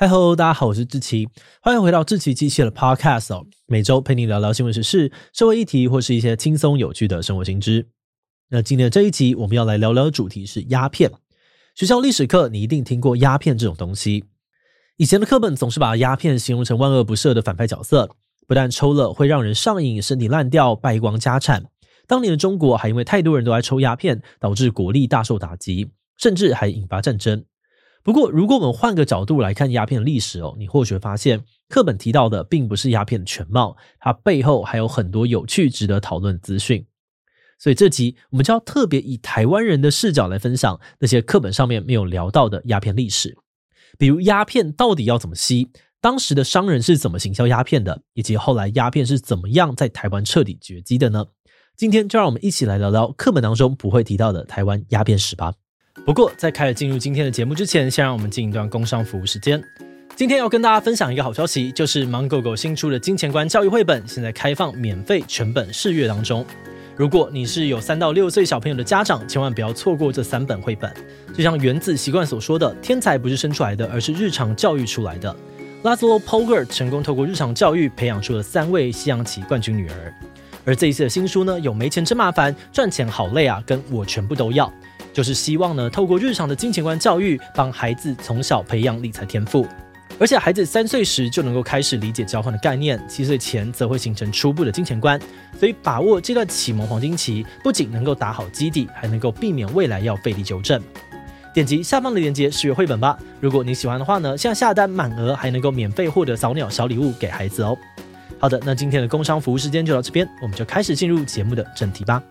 嗨喽，大家好，我是志奇，欢迎回到志奇机器的 Podcast 哦。每周陪你聊聊新闻时事、社会议题或是一些轻松有趣的生活新知。那今天的这一集，我们要来聊聊的主题是鸦片。学校历史课你一定听过鸦片这种东西。以前的课本总是把鸦片形容成万恶不赦的反派角色，不但抽了会让人上瘾、身体烂掉、败光家产。当年的中国还因为太多人都爱抽鸦片，导致国力大受打击，甚至还引发战争。不过，如果我们换个角度来看鸦片历史哦，你或许会发现课本提到的并不是鸦片的全貌，它背后还有很多有趣、值得讨论的资讯。所以这集我们就要特别以台湾人的视角来分享那些课本上面没有聊到的鸦片历史，比如鸦片到底要怎么吸，当时的商人是怎么行销鸦片的，以及后来鸦片是怎么样在台湾彻底绝迹的呢？今天就让我们一起来聊聊课本当中不会提到的台湾鸦片史吧。不过，在开始进入今天的节目之前，先让我们进一段工商服务时间。今天要跟大家分享一个好消息，就是芒狗狗新出的《金钱观教育绘本》现在开放免费全本试阅当中。如果你是有三到六岁小朋友的家长，千万不要错过这三本绘本。就像《原子习惯》所说的，天才不是生出来的，而是日常教育出来的。Laszlo Polgar 成功透过日常教育培养出了三位西洋棋冠军女儿。而这一次的新书呢，有没钱真麻烦，赚钱好累啊，跟我全部都要。就是希望呢，透过日常的金钱观教育，帮孩子从小培养理财天赋，而且孩子三岁时就能够开始理解交换的概念，七岁前则会形成初步的金钱观。所以把握这段启蒙黄金期，不仅能够打好基底，还能够避免未来要费力纠正。点击下方的链接试阅绘本吧。如果你喜欢的话呢，现在下单满额还能够免费获得早鸟小礼物给孩子哦。好的，那今天的工商服务时间就到这边，我们就开始进入节目的正题吧。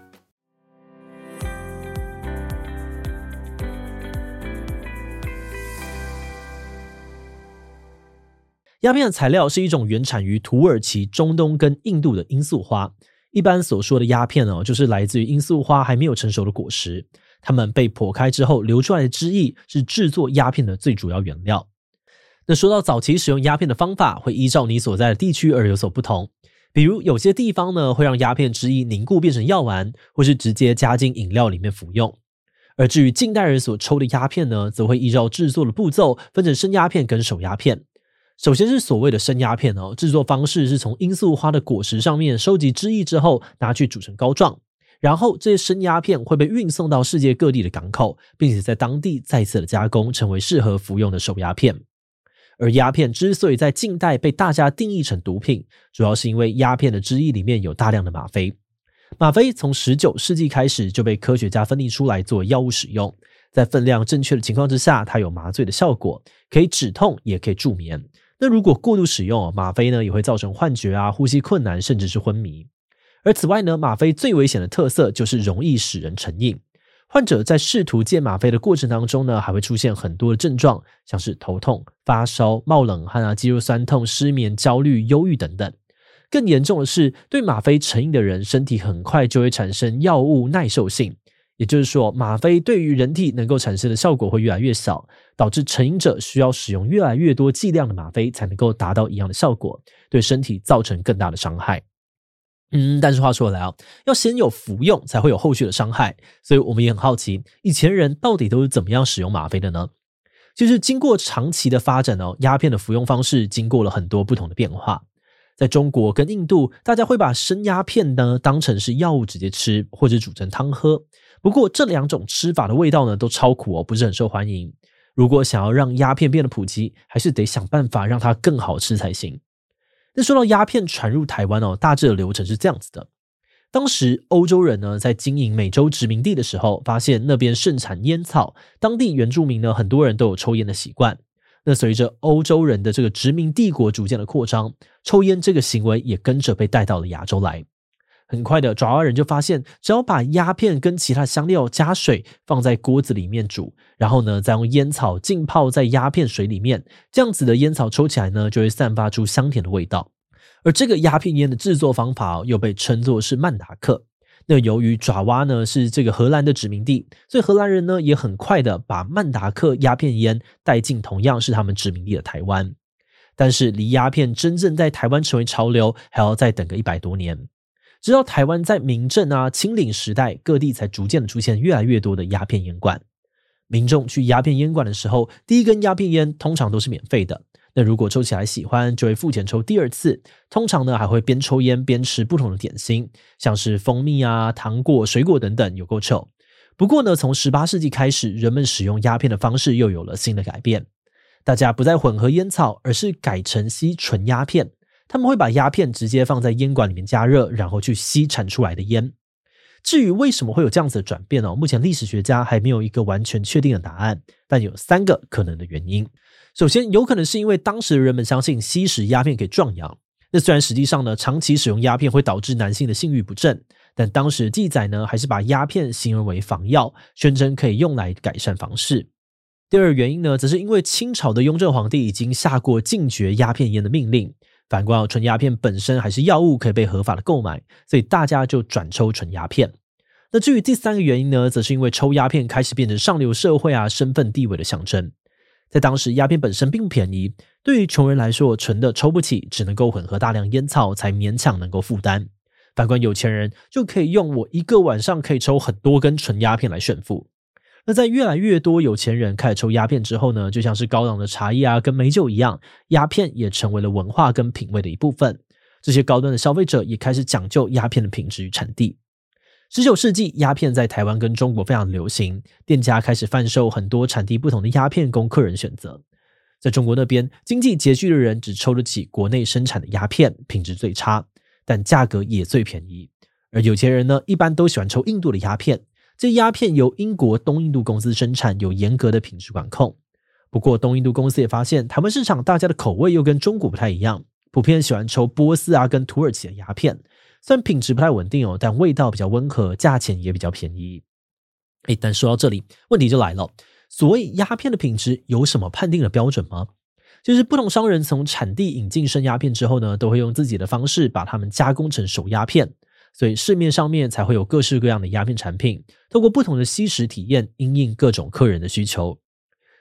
鸦片的材料是一种原产于土耳其、中东跟印度的罂粟花。一般所说的鸦片哦，就是来自于罂粟花还没有成熟的果实。它们被剖开之后流出来的汁液是制作鸦片的最主要原料。那说到早期使用鸦片的方法，会依照你所在的地区而有所不同。比如有些地方呢，会让鸦片汁液凝固变成药丸，或是直接加进饮料里面服用。而至于近代人所抽的鸦片呢，则会依照制作的步骤分成生鸦片跟熟鸦片。首先是所谓的生鸦片哦，制作方式是从罂粟花的果实上面收集汁液之后，拿去煮成膏状，然后这些生鸦片会被运送到世界各地的港口，并且在当地再次的加工，成为适合服用的熟鸦片。而鸦片之所以在近代被大家定义成毒品，主要是因为鸦片的汁液里面有大量的吗啡。吗啡从十九世纪开始就被科学家分离出来做药物使用，在分量正确的情况之下，它有麻醉的效果，可以止痛，也可以助眠。那如果过度使用吗啡呢，也会造成幻觉啊、呼吸困难，甚至是昏迷。而此外呢，吗啡最危险的特色就是容易使人成瘾。患者在试图戒吗啡的过程当中呢，还会出现很多的症状，像是头痛、发烧、冒冷汗啊、肌肉酸痛、失眠、焦虑、忧郁等等。更严重的是，对吗啡成瘾的人，身体很快就会产生药物耐受性。也就是说，吗啡对于人体能够产生的效果会越来越小，导致成瘾者需要使用越来越多剂量的吗啡才能够达到一样的效果，对身体造成更大的伤害。嗯，但是话说回来啊，要先有服用才会有后续的伤害，所以我们也很好奇，以前人到底都是怎么样使用吗啡的呢？就是经过长期的发展哦，鸦片的服用方式经过了很多不同的变化。在中国跟印度，大家会把生鸦片呢当成是药物直接吃，或者煮成汤喝。不过这两种吃法的味道呢，都超苦哦，不是很受欢迎。如果想要让鸦片变得普及，还是得想办法让它更好吃才行。那说到鸦片传入台湾哦，大致的流程是这样子的：当时欧洲人呢在经营美洲殖民地的时候，发现那边盛产烟草，当地原住民呢很多人都有抽烟的习惯。那随着欧洲人的这个殖民帝国逐渐的扩张，抽烟这个行为也跟着被带到了亚洲来。很快的，爪哇人就发现，只要把鸦片跟其他香料加水放在锅子里面煮，然后呢，再用烟草浸泡在鸦片水里面，这样子的烟草抽起来呢，就会散发出香甜的味道。而这个鸦片烟的制作方法又被称作是曼达克。那由于爪哇呢是这个荷兰的殖民地，所以荷兰人呢也很快的把曼达克鸦片烟带进同样是他们殖民地的台湾。但是离鸦片真正在台湾成为潮流，还要再等个一百多年。直到台湾在明郑啊、清领时代，各地才逐渐的出现越来越多的鸦片烟馆。民众去鸦片烟馆的时候，第一根鸦片烟通常都是免费的。那如果抽起来喜欢，就会付钱抽第二次。通常呢，还会边抽烟边吃不同的点心，像是蜂蜜啊、糖果、水果等等，有够臭。不过呢，从十八世纪开始，人们使用鸦片的方式又有了新的改变。大家不再混合烟草，而是改成吸纯鸦片。他们会把鸦片直接放在烟管里面加热，然后去吸产出来的烟。至于为什么会有这样子的转变呢？目前历史学家还没有一个完全确定的答案，但有三个可能的原因。首先，有可能是因为当时的人们相信吸食鸦片可以壮阳。那虽然实际上呢，长期使用鸦片会导致男性的性欲不振，但当时记载呢，还是把鸦片形容为防药，宣称可以用来改善房事。第二原因呢，则是因为清朝的雍正皇帝已经下过禁绝鸦片烟的命令，反观纯鸦片本身还是药物，可以被合法的购买，所以大家就转抽纯鸦片。那至于第三个原因呢，则是因为抽鸦片开始变成上流社会啊身份地位的象征。在当时，鸦片本身并不便宜，对于穷人来说，纯的抽不起，只能够混合大量烟草才勉强能够负担。反观有钱人，就可以用我一个晚上可以抽很多根纯鸦片来炫富。那在越来越多有钱人开始抽鸦片之后呢，就像是高档的茶叶啊，跟美酒一样，鸦片也成为了文化跟品味的一部分。这些高端的消费者也开始讲究鸦片的品质与产地。十九世纪，鸦片在台湾跟中国非常流行，店家开始贩售很多产地不同的鸦片供客人选择。在中国那边，经济拮据的人只抽得起国内生产的鸦片，品质最差，但价格也最便宜。而有钱人呢，一般都喜欢抽印度的鸦片，这鸦片由英国东印度公司生产，有严格的品质管控。不过，东印度公司也发现，台湾市场大家的口味又跟中国不太一样，普遍喜欢抽波斯啊跟土耳其的鸦片。虽然品质不太稳定哦，但味道比较温和，价钱也比较便宜。诶，但说到这里，问题就来了：所谓鸦片的品质有什么判定的标准吗？就是不同商人从产地引进生鸦片之后呢，都会用自己的方式把它们加工成熟鸦片，所以市面上面才会有各式各样的鸦片产品，透过不同的吸食体验，因应各种客人的需求。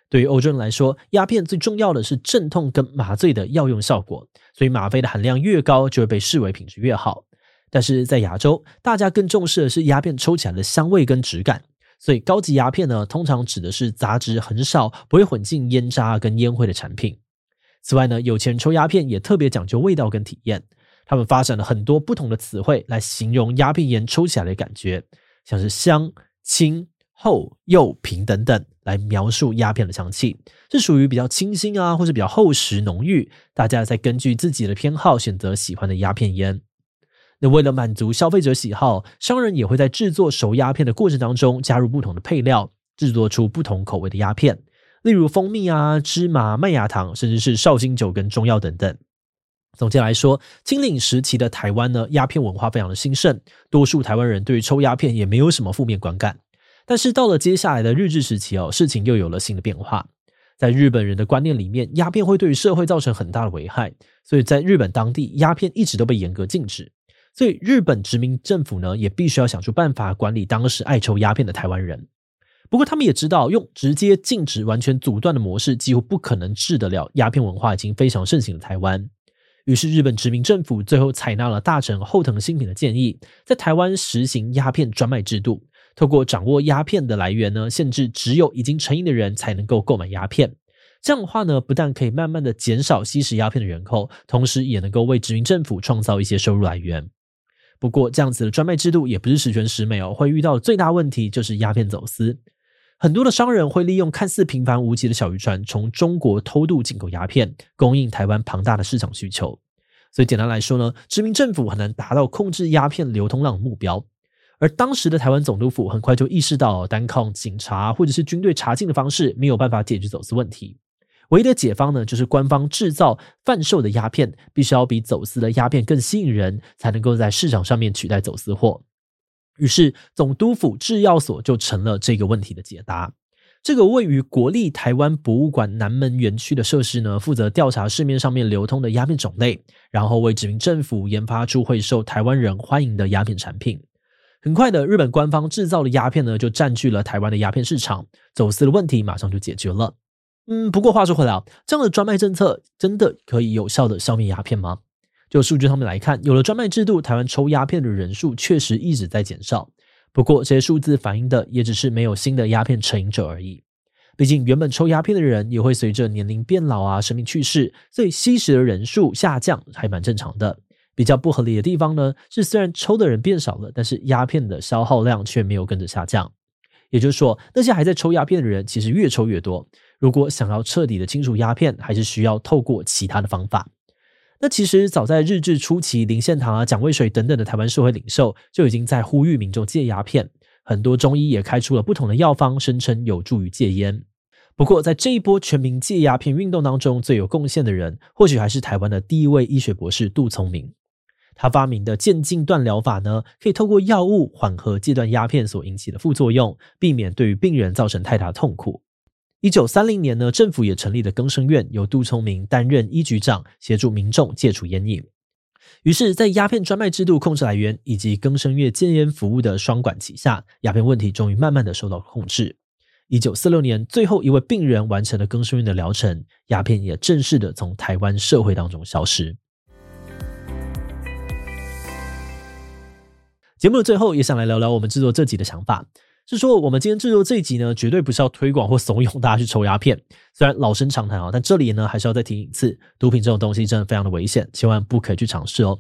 对于欧洲人来说，鸦片最重要的是镇痛跟麻醉的药用效果，所以吗啡的含量越高，就会被视为品质越好。但是在亚洲，大家更重视的是鸦片抽起来的香味跟质感，所以高级鸦片呢，通常指的是杂质很少、不会混进烟渣跟烟灰的产品。此外呢，有钱人抽鸦片也特别讲究味道跟体验，他们发展了很多不同的词汇来形容鸦片烟抽起来的感觉，像是香、轻、厚、又平等等，来描述鸦片的香气，是属于比较清新啊，或是比较厚实浓郁。大家再根据自己的偏好选择喜欢的鸦片烟。那为了满足消费者喜好，商人也会在制作熟鸦片的过程当中加入不同的配料，制作出不同口味的鸦片，例如蜂蜜啊、芝麻、麦芽糖，甚至是绍兴酒跟中药等等。总结来说，清领时期的台湾呢，鸦片文化非常的兴盛，多数台湾人对于抽鸦片也没有什么负面观感。但是到了接下来的日治时期哦，事情又有了新的变化。在日本人的观念里面，鸦片会对于社会造成很大的危害，所以在日本当地，鸦片一直都被严格禁止。所以，日本殖民政府呢，也必须要想出办法管理当时爱抽鸦片的台湾人。不过，他们也知道，用直接禁止、完全阻断的模式，几乎不可能治得了鸦片文化已经非常盛行的台湾。于是，日本殖民政府最后采纳了大臣后藤新平的建议，在台湾实行鸦片专卖制度，透过掌握鸦片的来源呢，限制只有已经成瘾的人才能够购买鸦片。这样的话呢，不但可以慢慢的减少吸食鸦片的人口，同时也能够为殖民政府创造一些收入来源。不过，这样子的专卖制度也不是十全十美哦。会遇到的最大问题就是鸦片走私。很多的商人会利用看似平凡无奇的小渔船，从中国偷渡进口鸦片，供应台湾庞大的市场需求。所以简单来说呢，殖民政府很难达到控制鸦片流通量的目标。而当时的台湾总督府很快就意识到，单靠警察或者是军队查禁的方式，没有办法解决走私问题。唯一的解方呢，就是官方制造、贩售的鸦片必须要比走私的鸦片更吸引人，才能够在市场上面取代走私货。于是，总督府制药所就成了这个问题的解答。这个位于国立台湾博物馆南门园区的设施呢，负责调查市面上面流通的鸦片种类，然后为殖民政府研发出会受台湾人欢迎的鸦片产品。很快的，日本官方制造的鸦片呢，就占据了台湾的鸦片市场，走私的问题马上就解决了。嗯，不过话说回来啊，这样的专卖政策真的可以有效的消灭鸦片吗？就数据上面来看，有了专卖制度，台湾抽鸦片的人数确实一直在减少。不过这些数字反映的也只是没有新的鸦片成瘾者而已。毕竟原本抽鸦片的人也会随着年龄变老啊，生命去世，所以吸食的人数下降还蛮正常的。比较不合理的地方呢，是虽然抽的人变少了，但是鸦片的消耗量却没有跟着下降。也就是说，那些还在抽鸦片的人，其实越抽越多。如果想要彻底的清除鸦片，还是需要透过其他的方法。那其实早在日治初期，林献堂啊、蒋渭水等等的台湾社会领袖就已经在呼吁民众戒鸦片。很多中医也开出了不同的药方，声称有助于戒烟。不过，在这一波全民戒鸦片运动当中，最有贡献的人，或许还是台湾的第一位医学博士杜聪明。他发明的渐进断疗法呢，可以透过药物缓和戒断鸦片所引起的副作用，避免对于病人造成太大痛苦。一九三零年呢，政府也成立了更生院，由杜聪明担任医局长，协助民众戒除烟瘾。于是，在鸦片专卖制度控制来源以及更生院戒烟服务的双管齐下，鸦片问题终于慢慢的受到控制。一九四六年，最后一位病人完成了更生院的疗程，鸦片也正式的从台湾社会当中消失。节目的最后，也想来聊聊我们制作这集的想法。是说，我们今天制作这一集呢，绝对不是要推广或怂恿大家去抽鸦片。虽然老生常谈啊，但这里呢，还是要再提一次，毒品这种东西真的非常的危险，千万不可以去尝试哦。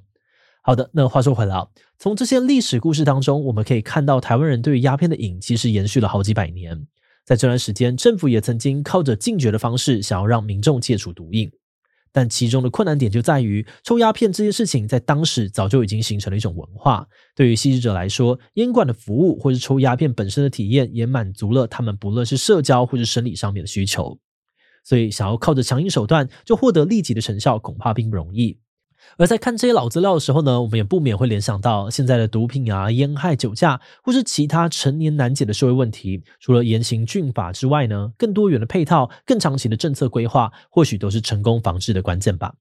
好的，那话说回来啊，从这些历史故事当中，我们可以看到台湾人对于鸦片的瘾其实延续了好几百年。在这段时间，政府也曾经靠着禁绝的方式，想要让民众戒除毒瘾。但其中的困难点就在于，抽鸦片这件事情在当时早就已经形成了一种文化。对于吸食者来说，烟馆的服务或是抽鸦片本身的体验，也满足了他们不论是社交或是生理上面的需求。所以，想要靠着强硬手段就获得立即的成效，恐怕并不容易。而在看这些老资料的时候呢，我们也不免会联想到现在的毒品啊、烟害、酒驾，或是其他陈年难解的社会问题。除了严刑峻法之外呢，更多元的配套、更长期的政策规划，或许都是成功防治的关键吧。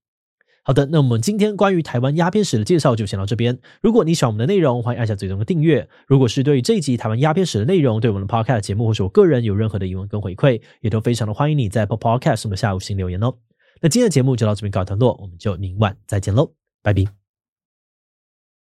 好的，那我们今天关于台湾鸦片史的介绍就先到这边。如果你喜欢我们的内容，欢迎按下最终的订阅。如果是对于这一集台湾鸦片史的内容，对我们的 Podcast 节目或是我个人有任何的疑问跟回馈，也都非常的欢迎你在 Podcast 的下午新留言哦。那今天的节目就到这边告一段落，我们就明晚再见喽，拜拜。